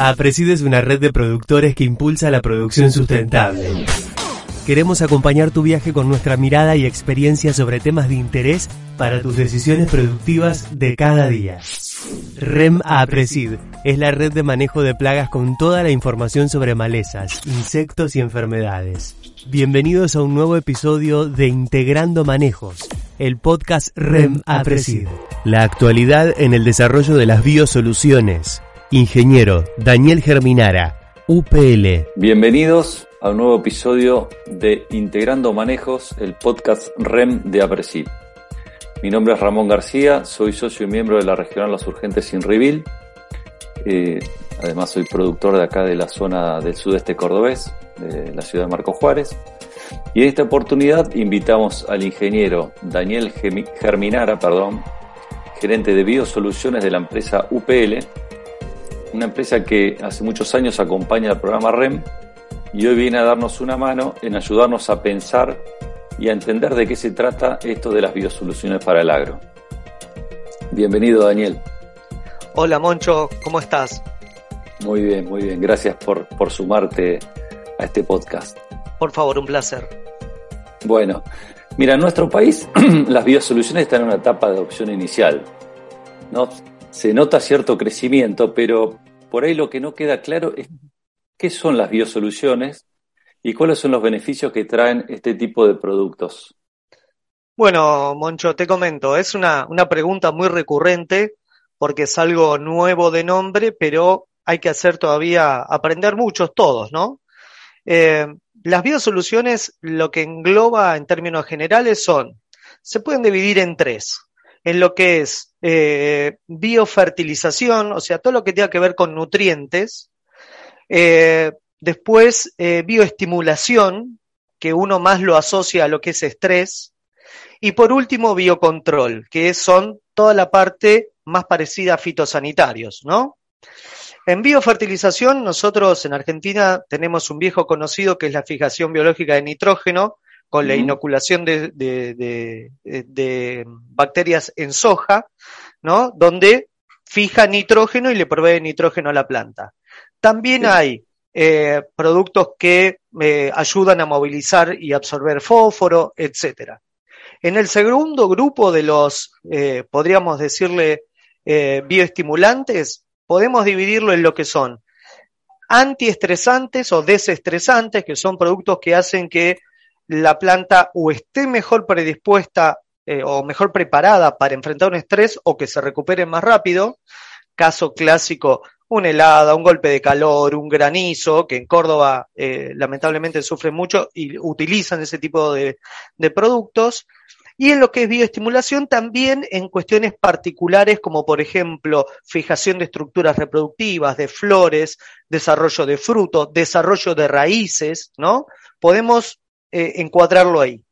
APRESID es una red de productores que impulsa la producción sustentable. Queremos acompañar tu viaje con nuestra mirada y experiencia sobre temas de interés para tus decisiones productivas de cada día. REM APRESID es la red de manejo de plagas con toda la información sobre malezas, insectos y enfermedades. Bienvenidos a un nuevo episodio de Integrando Manejos, el podcast REM APRESID. La actualidad en el desarrollo de las biosoluciones. Ingeniero Daniel Germinara, UPL. Bienvenidos a un nuevo episodio de Integrando Manejos, el podcast REM de APRESID. Mi nombre es Ramón García, soy socio y miembro de la Regional Los Urgentes Inrivil. Eh, además soy productor de acá de la zona del sudeste cordobés, de la ciudad de Marco Juárez. Y en esta oportunidad invitamos al ingeniero Daniel Germinara, perdón, gerente de biosoluciones de la empresa UPL, una empresa que hace muchos años acompaña al programa REM y hoy viene a darnos una mano en ayudarnos a pensar y a entender de qué se trata esto de las biosoluciones para el agro. Bienvenido Daniel. Hola Moncho, ¿cómo estás? Muy bien, muy bien. Gracias por, por sumarte a este podcast. Por favor, un placer. Bueno, mira, en nuestro país las biosoluciones están en una etapa de adopción inicial. ¿no? Se nota cierto crecimiento, pero por ahí lo que no queda claro es qué son las biosoluciones y cuáles son los beneficios que traen este tipo de productos. Bueno, Moncho, te comento, es una, una pregunta muy recurrente porque es algo nuevo de nombre, pero hay que hacer todavía, aprender muchos todos, ¿no? Eh, las biosoluciones lo que engloba en términos generales son, se pueden dividir en tres, en lo que es eh, biofertilización, o sea, todo lo que tenga que ver con nutrientes, eh, después eh, bioestimulación, que uno más lo asocia a lo que es estrés, y por último biocontrol, que son toda la parte más parecida a fitosanitarios, ¿no? En biofertilización, nosotros en Argentina tenemos un viejo conocido que es la fijación biológica de nitrógeno con la inoculación de, de, bacterias en soja, ¿no? Donde fija nitrógeno y le provee nitrógeno a la planta. También hay eh, productos que eh, ayudan a movilizar y absorber fósforo, etcétera. En el segundo grupo de los, eh, podríamos decirle, bioestimulantes, podemos dividirlo en lo que son antiestresantes o desestresantes, que son productos que hacen que la planta o esté mejor predispuesta eh, o mejor preparada para enfrentar un estrés o que se recupere más rápido. Caso clásico, una helada, un golpe de calor, un granizo, que en Córdoba eh, lamentablemente sufren mucho y utilizan ese tipo de productos. Y en lo que es bioestimulación también en cuestiones particulares como por ejemplo fijación de estructuras reproductivas, de flores, desarrollo de frutos, desarrollo de raíces, ¿no? Podemos eh, encuadrarlo ahí.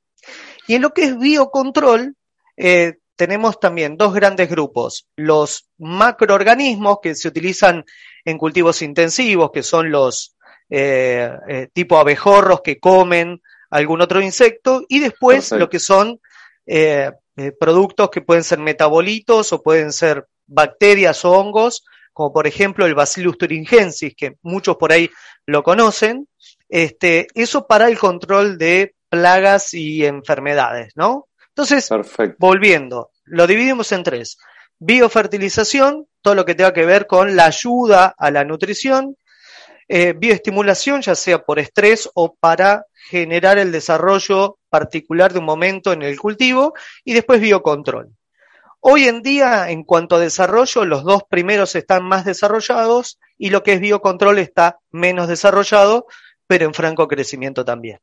Y en lo que es biocontrol, eh, tenemos también dos grandes grupos, los macroorganismos que se utilizan en cultivos intensivos, que son los eh, tipo abejorros que comen algún otro insecto, y después lo que son eh, productos que pueden ser metabolitos o pueden ser bacterias o hongos, como por ejemplo el Bacillus thuringiensis, que muchos por ahí lo conocen. Este, eso para el control de plagas y enfermedades, ¿no? Entonces, volviendo, lo dividimos en tres. Biofertilización, todo lo que tenga que ver con la ayuda a la nutrición. Eh, bioestimulación, ya sea por estrés o para generar el desarrollo particular de un momento en el cultivo y después biocontrol. Hoy en día, en cuanto a desarrollo, los dos primeros están más desarrollados y lo que es biocontrol está menos desarrollado, pero en franco crecimiento también.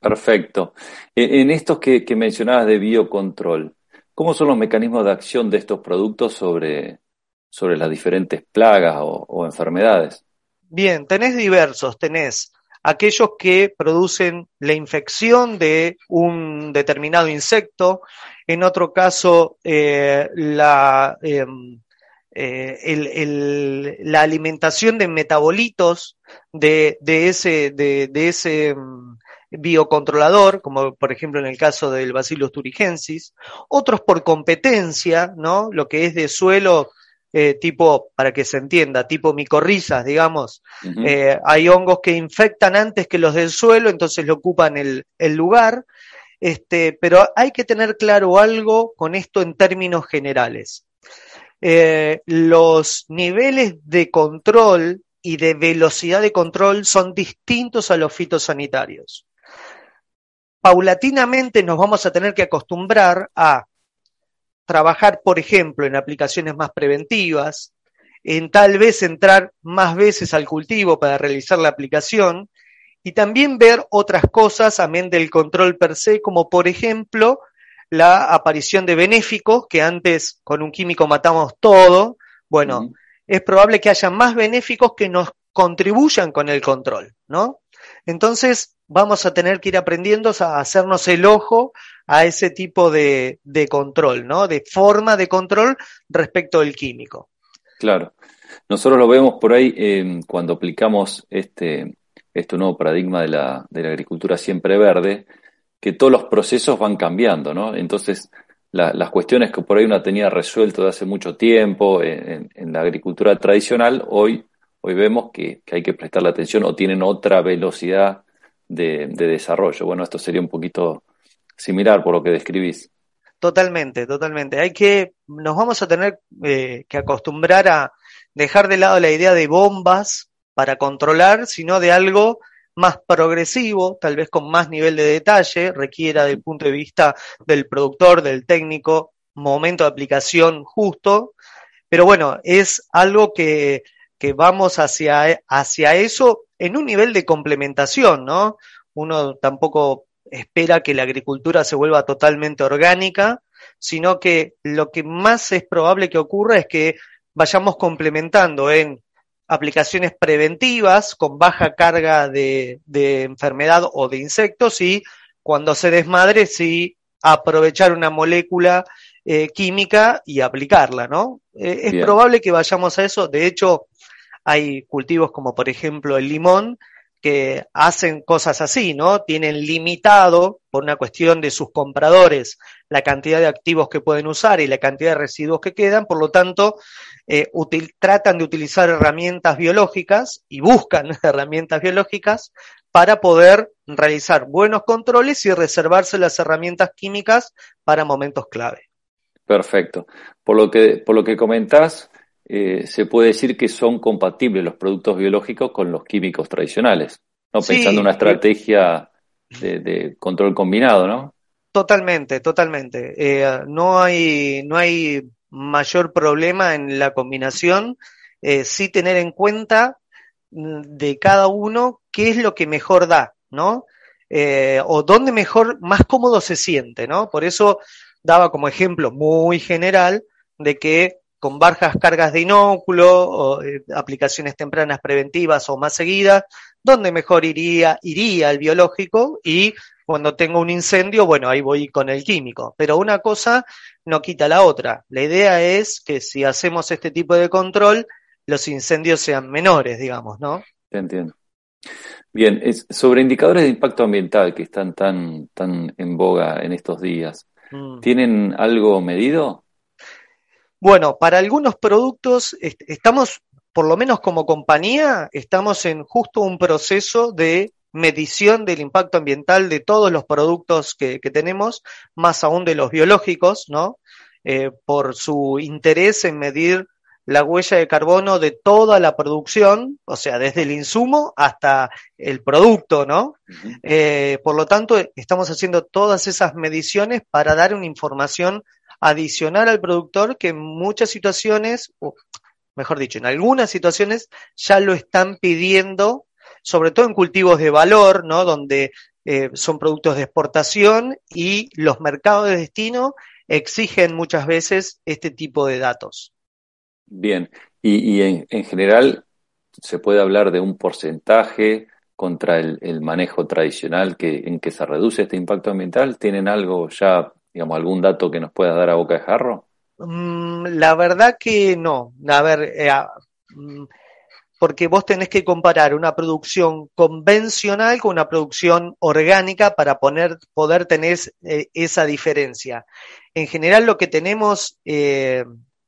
Perfecto. E, en estos que, mencionabas de biocontrol, ¿cómo son los mecanismos de acción de estos productos sobre, sobre las diferentes plagas o, o enfermedades? Bien, tenés diversos, tenés aquellos que producen la infección de un determinado insecto, en otro caso eh, la, em, eh, la alimentación de metabolitos de, ese, de, ese em, biocontrolador, como por ejemplo en el caso del Bacillus thuringiensis, otros por competencia, ¿no? Lo que es de suelo eh, tipo, para que se entienda, tipo micorrizas, digamos. Eh, hay hongos que infectan antes que los del suelo, entonces le ocupan el, el lugar. Este, pero hay que tener claro algo con esto en términos generales. Eh, los niveles de control y de velocidad de control son distintos a los fitosanitarios. Paulatinamente nos vamos a tener que acostumbrar a trabajar, por ejemplo, en aplicaciones más preventivas, en tal vez entrar más veces al cultivo para realizar la aplicación y también ver otras cosas, amén del control per se, como por ejemplo la aparición de benéficos, que antes con un químico matamos todo. Bueno, es probable que haya más benéficos que nos contribuyan con el control, ¿no? Entonces, vamos a tener que ir aprendiendo a hacernos el ojo a ese tipo de, control, ¿no? De forma de control respecto del químico. Claro. Nosotros lo vemos por ahí eh, cuando aplicamos este, este nuevo paradigma de la, de la agricultura siempre verde, que todos los procesos van cambiando, ¿no? Entonces, las cuestiones que por ahí uno tenía resuelto de hace mucho tiempo en, la agricultura tradicional, hoy, hoy vemos que, hay que prestarle atención o tienen otra velocidad de, de desarrollo. Bueno, esto sería un poquito similar por lo que describís. Totalmente, totalmente. Hay que, nos vamos a tener eh, que acostumbrar a dejar de lado la idea de bombas para controlar, sino de algo más progresivo, tal vez con más nivel de detalle, requiera del punto de vista del productor, del técnico, momento de aplicación justo, pero bueno, es algo que, que vamos hacia, hacia eso en un nivel de complementación, ¿no? Uno tampoco espera que la agricultura se vuelva totalmente orgánica, sino que lo que más es probable que ocurra es que vayamos complementando en aplicaciones preventivas con baja carga de, enfermedad o de insectos y cuando se desmadre, sí aprovechar una molécula eh, química y aplicarla, ¿no? Eh, es probable que vayamos a eso. De hecho, hay cultivos como por ejemplo el limón que hacen cosas así, ¿no? Tienen limitado, por una cuestión de sus compradores, la cantidad de activos que pueden usar y la cantidad de residuos que quedan, por lo tanto, eh, tratan de utilizar herramientas biológicas y buscan herramientas biológicas para poder realizar buenos controles y reservarse las herramientas químicas para momentos clave. Perfecto. Por lo que, por lo que comentás, eh, se puede decir que son compatibles los productos biológicos con los químicos tradicionales, ¿no? Pensando en una estrategia de, control combinado, ¿no? Totalmente, totalmente. Eh, no, hay, no hay mayor problema en la combinación, eh, sí tener en cuenta mm, de cada uno qué es lo que mejor da, ¿no? o dónde mejor, más cómodo se siente, ¿no? Por eso daba como ejemplo muy general de que con bajas cargas de inóculo o eh, aplicaciones tempranas preventivas o más seguidas, donde mejor iría, iría el biológico y cuando tengo un incendio, bueno, ahí voy con el químico. Pero una cosa no quita la otra. La idea es que si hacemos este tipo de control, los incendios sean menores, digamos, ¿no? Entiendo. Bien, es sobre indicadores de impacto ambiental que están tan, tan en boga en estos días. Mm. ¿Tienen algo medido? Bueno, para algunos productos estamos, por lo menos como compañía, estamos en justo un proceso de medición del impacto ambiental de todos los productos que, tenemos, más aún de los biológicos, ¿no? Eh, por su interés en medir la huella de carbono de toda la producción, o sea, desde el insumo hasta el producto, ¿no? Eh, por lo tanto, estamos haciendo todas esas mediciones para dar una información adicional al productor que en muchas situaciones, o mejor dicho, en algunas situaciones ya lo están pidiendo, sobre todo en cultivos de valor, ¿no? Donde eh, son productos de exportación y los mercados de destino exigen muchas veces este tipo de datos. Bien, y, en, general se puede hablar de un porcentaje contra el, el, manejo tradicional que, en que se reduce este impacto ambiental. ¿Tienen algo ya digamos, algún dato que nos pueda dar a boca de jarro? Mm, la verdad que no. A ver, eh, mm, porque vos tenés que comparar una producción convencional con una producción orgánica para poner, poder tener eh, esa diferencia. En general lo que tenemos eh,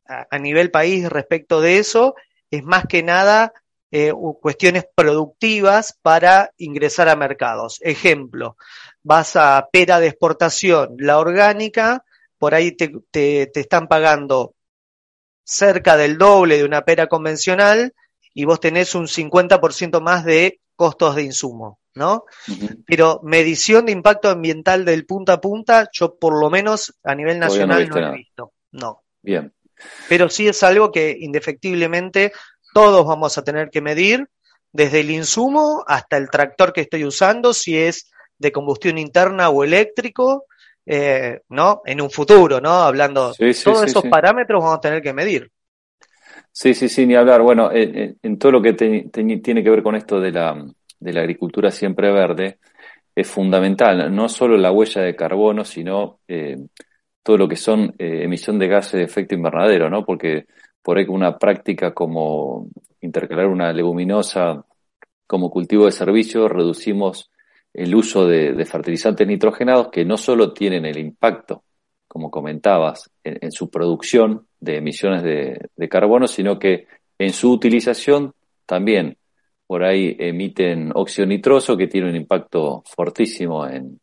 a, nivel país respecto de eso es más que nada eh, cuestiones productivas para ingresar a mercados. Ejemplo, vas a pera de exportación, la orgánica, por ahí te, te, están pagando cerca del doble de una pera convencional y vos tenés un 50% más de costos de insumo, ¿no? Pero medición de impacto ambiental del punta a punta, yo por lo menos a nivel nacional no, he visto. No. Bien. Pero sí es algo que indefectiblemente todos vamos a tener que medir, desde el insumo hasta el tractor que estoy usando, si es de combustión interna o eléctrico, eh, ¿no? En un futuro, ¿no? Hablando, todos esos parámetros vamos a tener que medir. Sí, sí, sí, ni hablar. Bueno, en, todo lo que tiene que ver con esto de la, de la agricultura siempre verde, es fundamental, no solo la huella de carbono, sino eh, todo lo que son eh, emisión de gases de efecto invernadero, ¿no? Porque por ahí una práctica como intercalar una leguminosa como cultivo de servicio, reducimos el uso de, fertilizantes nitrogenados que no solo tienen el impacto, como comentabas, en, su producción de emisiones de, carbono, sino que en su utilización también por ahí emiten óxido nitroso que tiene un impacto fortísimo en,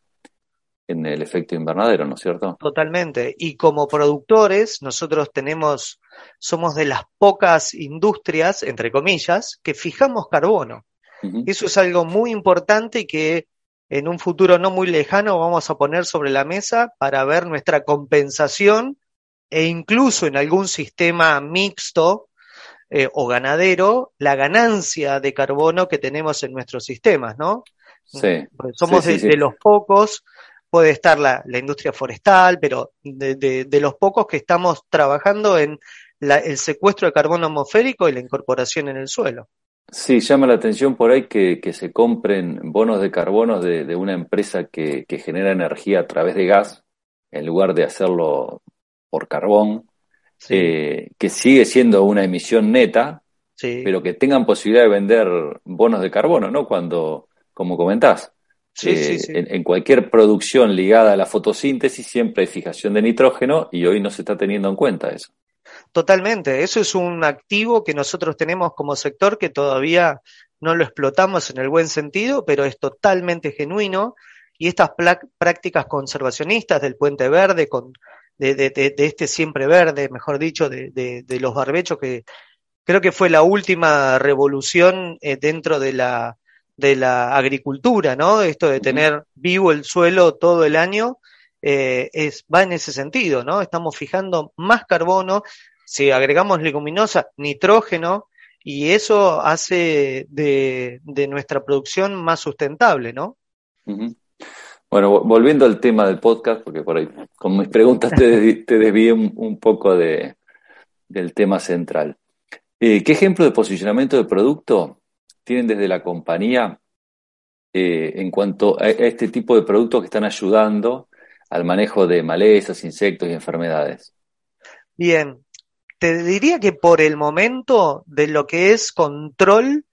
en el efecto invernadero, ¿no es cierto? Totalmente. Y como productores, nosotros tenemos, somos de las pocas industrias, entre comillas, que fijamos carbono. Eso es algo muy importante y que en un futuro no muy lejano vamos a poner sobre la mesa para ver nuestra compensación e incluso en algún sistema mixto eh, o ganadero, la ganancia de carbono que tenemos en nuestros sistemas, ¿no? Sí. somos de, los pocos puede estar la, industria forestal, pero de, los pocos que estamos trabajando en el secuestro de carbono atmosférico y la incorporación en el suelo. Sí, llama la atención por ahí que, se compren bonos de carbono de, una empresa que, genera energía a través de gas, en lugar de hacerlo por carbón, eh, que sigue siendo una emisión neta, pero que tengan posibilidad de vender bonos de carbono, ¿no? Cuando, como comentás, eh, en, cualquier producción ligada a la fotosíntesis siempre hay fijación de nitrógeno y hoy no se está teniendo en cuenta eso. Totalmente, eso es un activo que nosotros tenemos como sector que todavía no lo explotamos en el buen sentido, pero es totalmente genuino y estas prácticas conservacionistas del puente verde, con, de, este siempre verde, mejor dicho, de, los barbechos, que creo que fue la última revolución eh, dentro de la de la agricultura, ¿no? Esto de tener vivo el suelo todo el año, eh, es, va en ese sentido, ¿no? Estamos fijando más carbono, si agregamos leguminosa, nitrógeno, y eso hace de, nuestra producción más sustentable, ¿no? Bueno, volviendo al tema del podcast, porque por ahí con mis preguntas te, te desvié un, poco de, del tema central. Eh, ¿Qué ejemplo de posicionamiento de producto tienen desde la compañía eh, en cuanto a este tipo de productos que están ayudando al manejo de malezas, insectos y enfermedades? Bien, te diría que por el momento de lo que es control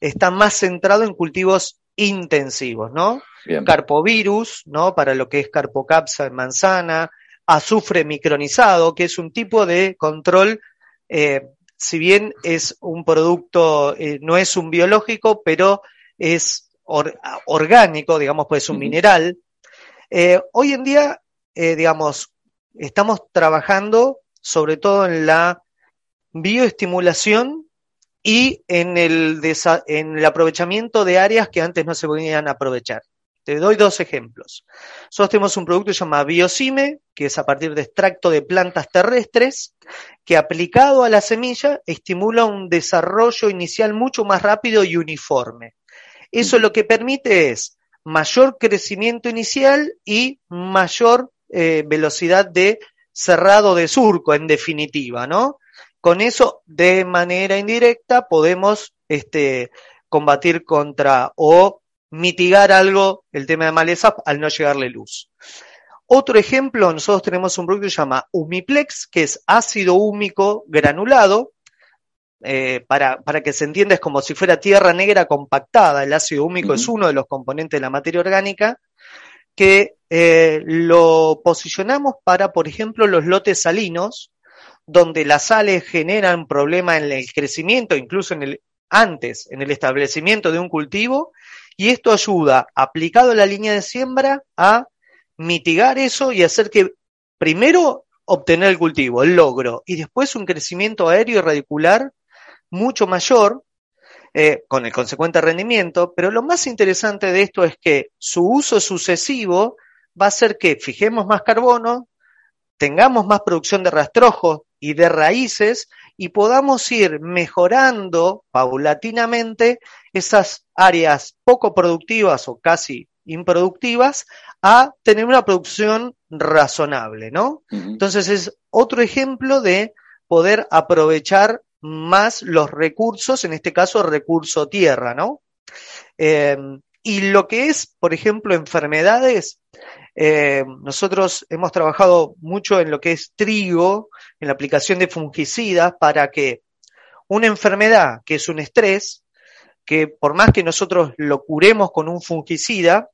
está más centrado en cultivos intensivos, ¿no? Carpovirus, ¿no? Para lo que es carpocapsa en manzana, azufre micronizado, que es un tipo de control eh, si bien es un producto, eh, no es un biológico, pero es orgánico, digamos, pues un mineral. Eh, hoy en día, eh, digamos, estamos trabajando sobre todo en la bioestimulación y en el, en el aprovechamiento de áreas que antes no se podían aprovechar. Te doy dos ejemplos. Nosotros tenemos un producto que se llama Biocime, que es a partir de extracto de plantas terrestres, que aplicado a la semilla estimula un desarrollo inicial mucho más rápido y uniforme. Eso lo que permite es mayor crecimiento inicial y mayor eh, velocidad de cerrado de surco, en definitiva, ¿no? Con eso, de manera indirecta, podemos este, combatir contra o mitigar algo el tema de maleza al no llegarle luz. Otro ejemplo, nosotros tenemos un producto que se llama Humiplex, que es ácido húmico granulado. Eh, para, para, que se entienda, es como si fuera tierra negra compactada. El ácido húmico es uno de los componentes de la materia orgánica que eh, lo posicionamos para, por ejemplo, los lotes salinos, donde las sales generan problema en el crecimiento, incluso en el, antes, en el establecimiento de un cultivo, y esto ayuda, aplicado a la línea de siembra, a mitigar eso y hacer que primero obtener el cultivo, el logro, y después un crecimiento aéreo y radicular mucho mayor, eh, con el consecuente rendimiento, pero lo más interesante de esto es que su uso sucesivo va a hacer que fijemos más carbono, tengamos más producción de rastrojos y de raíces y podamos ir mejorando paulatinamente esas áreas poco productivas o casi improductivas a tener una producción razonable, ¿no? Entonces es otro ejemplo de poder aprovechar más los recursos, en este caso recurso tierra, ¿no? Em, y lo que es, por ejemplo, enfermedades, eh, nosotros hemos trabajado mucho en lo que es trigo, en la aplicación de fungicidas para que una enfermedad que es un estrés, que por más que nosotros lo curemos con un fungicida,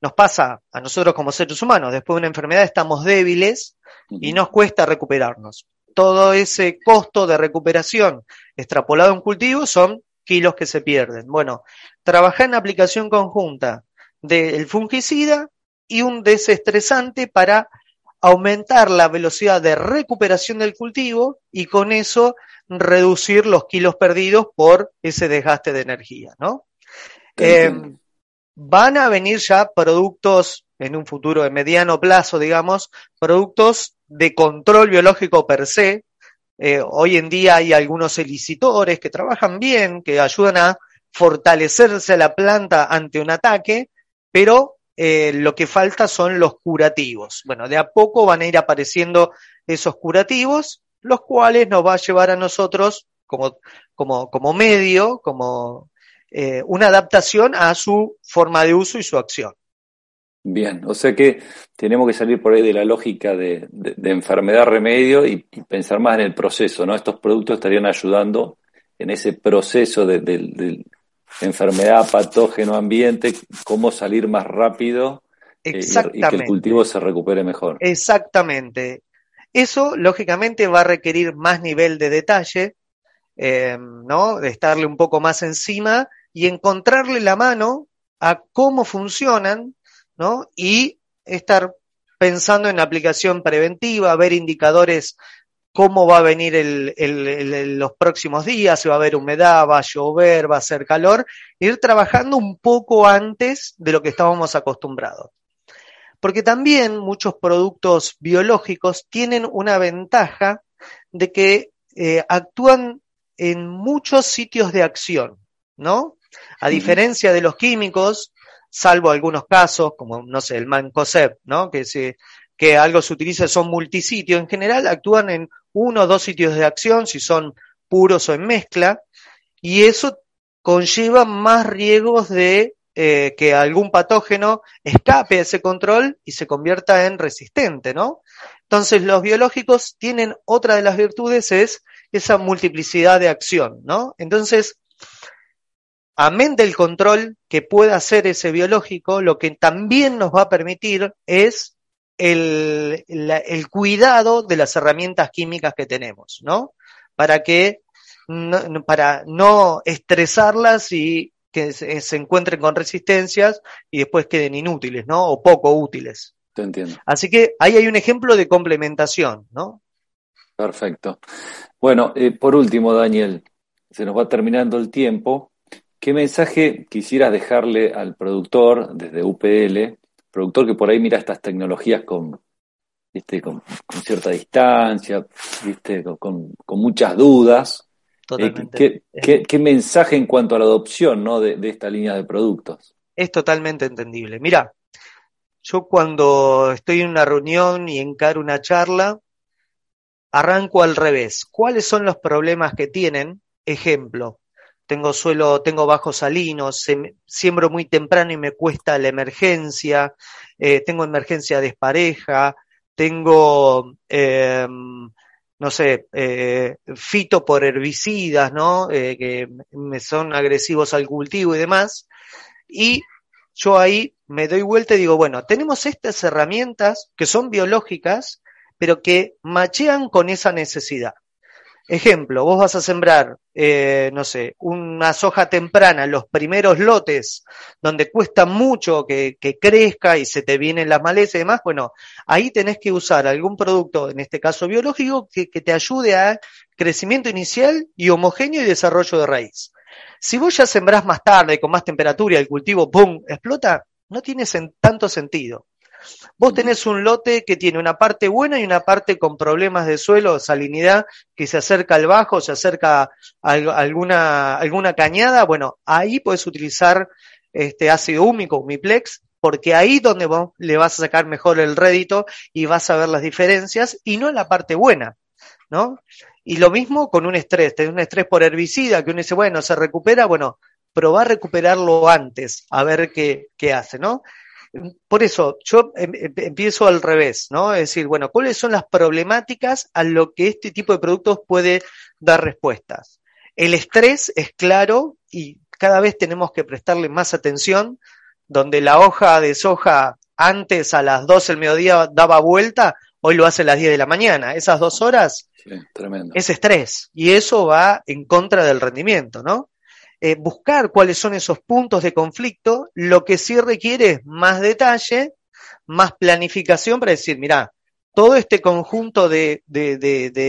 nos pasa a nosotros como seres humanos, después de una enfermedad estamos débiles y nos cuesta recuperarnos todo ese costo de recuperación extrapolado en cultivo son kilos que se pierden. Bueno, trabajar en aplicación conjunta del fungicida y un desestresante para aumentar la velocidad de recuperación del cultivo y con eso reducir los kilos perdidos por ese desgaste de energía, ¿no? Eh, van a venir ya productos en un futuro de mediano plazo, digamos, productos de control biológico per se. Eh, hoy en día hay algunos elicitores que trabajan bien, que ayudan a fortalecerse la planta ante un ataque, pero eh, lo que falta son los curativos. Bueno, de a poco van a ir apareciendo esos curativos, los cuales nos va a llevar a nosotros como, como, como medio, como eh, una adaptación a su forma de uso y su acción. Bien, o sea que tenemos que salir por ahí de la lógica de, enfermedad-remedio y, pensar más en el proceso, ¿no? Estos productos estarían ayudando en ese proceso de, enfermedad, patógeno, ambiente, cómo salir más rápido eh, y, que el cultivo se recupere mejor. Exactamente. Eso, lógicamente, va a requerir más nivel de detalle, eh, ¿no? De estarle un poco más encima y encontrarle la mano a cómo funcionan ¿no? Y estar pensando en aplicación preventiva, ver indicadores cómo va a venir el, los próximos días, si va a haber humedad, va a llover, va a hacer calor, ir trabajando un poco antes de lo que estábamos acostumbrados. Porque también muchos productos biológicos tienen una ventaja de que eh, actúan en muchos sitios de acción, ¿no? A diferencia de los químicos, salvo algunos casos, como, no sé, el Mancosep, ¿no? Que, se, que algo se utiliza, son multisitios. En general actúan en uno o dos sitios de acción, si son puros o en mezcla, y eso conlleva más riesgos de eh, que algún patógeno escape a ese control y se convierta en resistente, ¿no? Entonces, los biológicos tienen otra de las virtudes, es esa multiplicidad de acción, ¿no? Entonces, amén del control que pueda hacer ese biológico, lo que también nos va a permitir es el, el cuidado de las herramientas químicas que tenemos, ¿no? Para que no, para no estresarlas y que se, encuentren con resistencias y después queden inútiles, ¿no? O poco útiles. Te entiendo. Así que ahí hay un ejemplo de complementación, ¿no? Perfecto. Bueno, eh, por último, Daniel, se nos va terminando el tiempo. ¿Qué mensaje quisieras dejarle al productor desde UPL, productor que por ahí mira estas tecnologías con, con, cierta distancia, ¿viste? Con, muchas dudas? Totalmente. ¿qué, mensaje en cuanto a la adopción ¿no? de, de esta línea de productos? Es totalmente entendible. Mira, yo cuando estoy en una reunión y encaro una charla, arranco al revés. ¿Cuáles son los problemas que tienen? Ejemplo, tengo suelo, tengo bajos salinos, siembro muy temprano y me cuesta la emergencia, eh, tengo emergencia despareja, tengo, eh, no sé, eh, fito por herbicidas, ¿no? Eh, que me son agresivos al cultivo y demás. Y yo ahí me doy vuelta y digo, bueno, tenemos estas herramientas que son biológicas, pero que machean con esa necesidad. Ejemplo, vos vas a sembrar, eh, no sé, una soja temprana, los primeros lotes, donde cuesta mucho que, crezca y se te vienen las malezas y demás, bueno, ahí tenés que usar algún producto, en este caso biológico, que, que te ayude a crecimiento inicial y homogéneo y desarrollo de raíz. Si vos ya sembrás más tarde, con más temperatura y el cultivo, ¡pum!, explota, no tiene tanto sentido. Vos tenés un lote que tiene una parte buena y una parte con problemas de suelo, salinidad, que se acerca al bajo, se acerca a alguna, alguna cañada. Bueno, ahí puedes utilizar este ácido húmico, humiplex, porque ahí donde vos le vas a sacar mejor el rédito y vas a ver las diferencias y no en la parte buena, ¿no? Y lo mismo con un estrés, tenés un estrés por herbicida que uno dice, bueno, se recupera, bueno, probar recuperarlo antes, a ver qué, qué hace, ¿no? Por eso, yo em, em, empiezo al revés, ¿no? Es decir, bueno, ¿cuáles son las problemáticas a lo que este tipo de productos puede dar respuestas? El estrés es claro y cada vez tenemos que prestarle más atención, donde la hoja de soja antes a las 12 del mediodía daba vuelta, hoy lo hace a las 10 de la mañana. Esas dos horas es estrés y eso va en contra del rendimiento, ¿no? Eh, buscar cuáles son esos puntos de conflicto, lo que sí requiere es más detalle, más planificación para decir, mira, todo este conjunto de,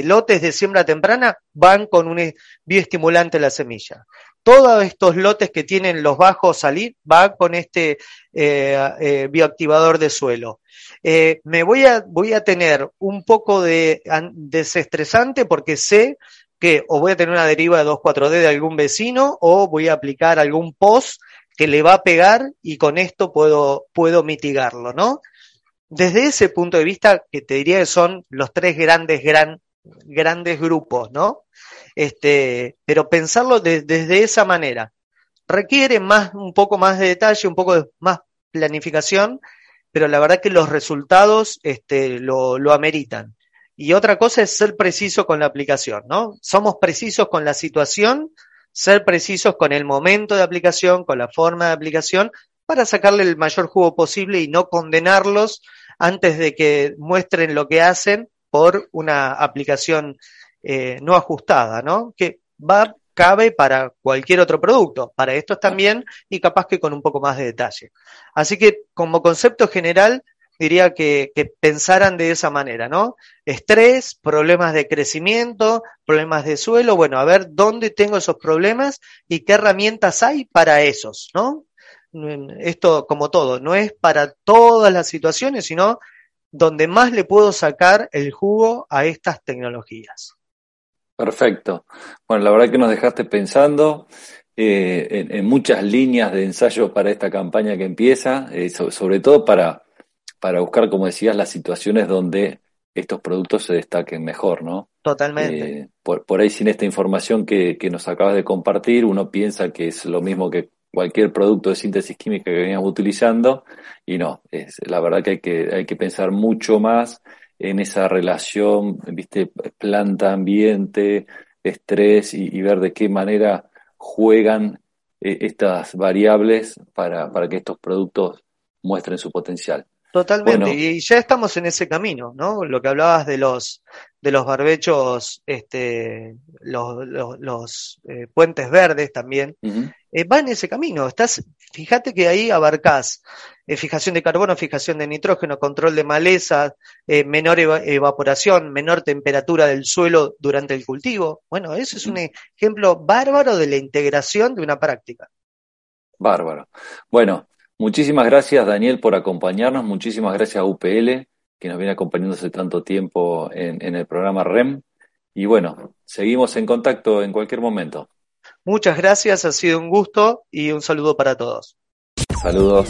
lotes de siembra temprana van con un bioestimulante la semilla. Todos estos lotes que tienen los bajos salir van con este eh, eh, bioactivador de suelo. me voy a, voy a tener un poco de desestresante porque sé que o voy a tener una deriva de 2,4-D de algún vecino o voy a aplicar algún post que le va a pegar y con esto puedo, puedo mitigarlo, ¿no? Desde ese punto de vista, que te diría que son los tres grandes, gran, grandes grupos, ¿no? Este, pero pensarlo desde esa manera. Requiere más, un poco más de detalle, un poco de más planificación, pero la verdad que los resultados este, lo, lo ameritan. Y otra cosa es ser preciso con la aplicación, ¿no? Somos precisos con la situación, ser precisos con el momento de aplicación, con la forma de aplicación, para sacarle el mayor jugo posible y no condenarlos antes de que muestren lo que hacen por una aplicación eh, no ajustada, ¿no? Que va, cabe para cualquier otro producto, para estos también y capaz que con un poco más de detalle. Así que como concepto general, diría que, pensaran de esa manera, ¿no? Estrés, problemas de crecimiento, problemas de suelo, bueno, a ver dónde tengo esos problemas y qué herramientas hay para esos, ¿no? Esto, como todo, no es para todas las situaciones, sino donde más le puedo sacar el jugo a estas tecnologías. Perfecto. Bueno, la verdad que nos dejaste pensando eh, en, muchas líneas de ensayo para esta campaña que empieza, eh, sobre todo para para buscar, como decías, las situaciones donde estos productos se destaquen mejor, ¿no? Totalmente. Eh, por, por, ahí sin esta información que, que, nos acabas de compartir, uno piensa que es lo mismo que cualquier producto de síntesis química que veníamos utilizando y no, es, la verdad que hay que, hay que pensar mucho más en esa relación, viste, planta-ambiente, estrés y, ver de qué manera juegan eh, estas variables para, para que estos productos muestren su potencial. Totalmente, y ya estamos en ese camino, ¿no? Lo que hablabas de los de los barbechos, este, los, los, eh, puentes verdes también, eh, va en ese camino. Estás, fíjate que ahí abarcás eh, fijación de carbono, fijación de nitrógeno, control de maleza, menor evaporación, menor temperatura del suelo durante el cultivo. Bueno, eso es un ejemplo bárbaro de la integración de una práctica. Bárbaro. Bueno, Muchísimas gracias, Daniel, por acompañarnos. Muchísimas gracias a UPL, que nos viene acompañando hace tanto tiempo en, en el programa REM. Y bueno, seguimos en contacto en cualquier momento. Muchas gracias, ha sido un gusto y un saludo para todos. Saludos.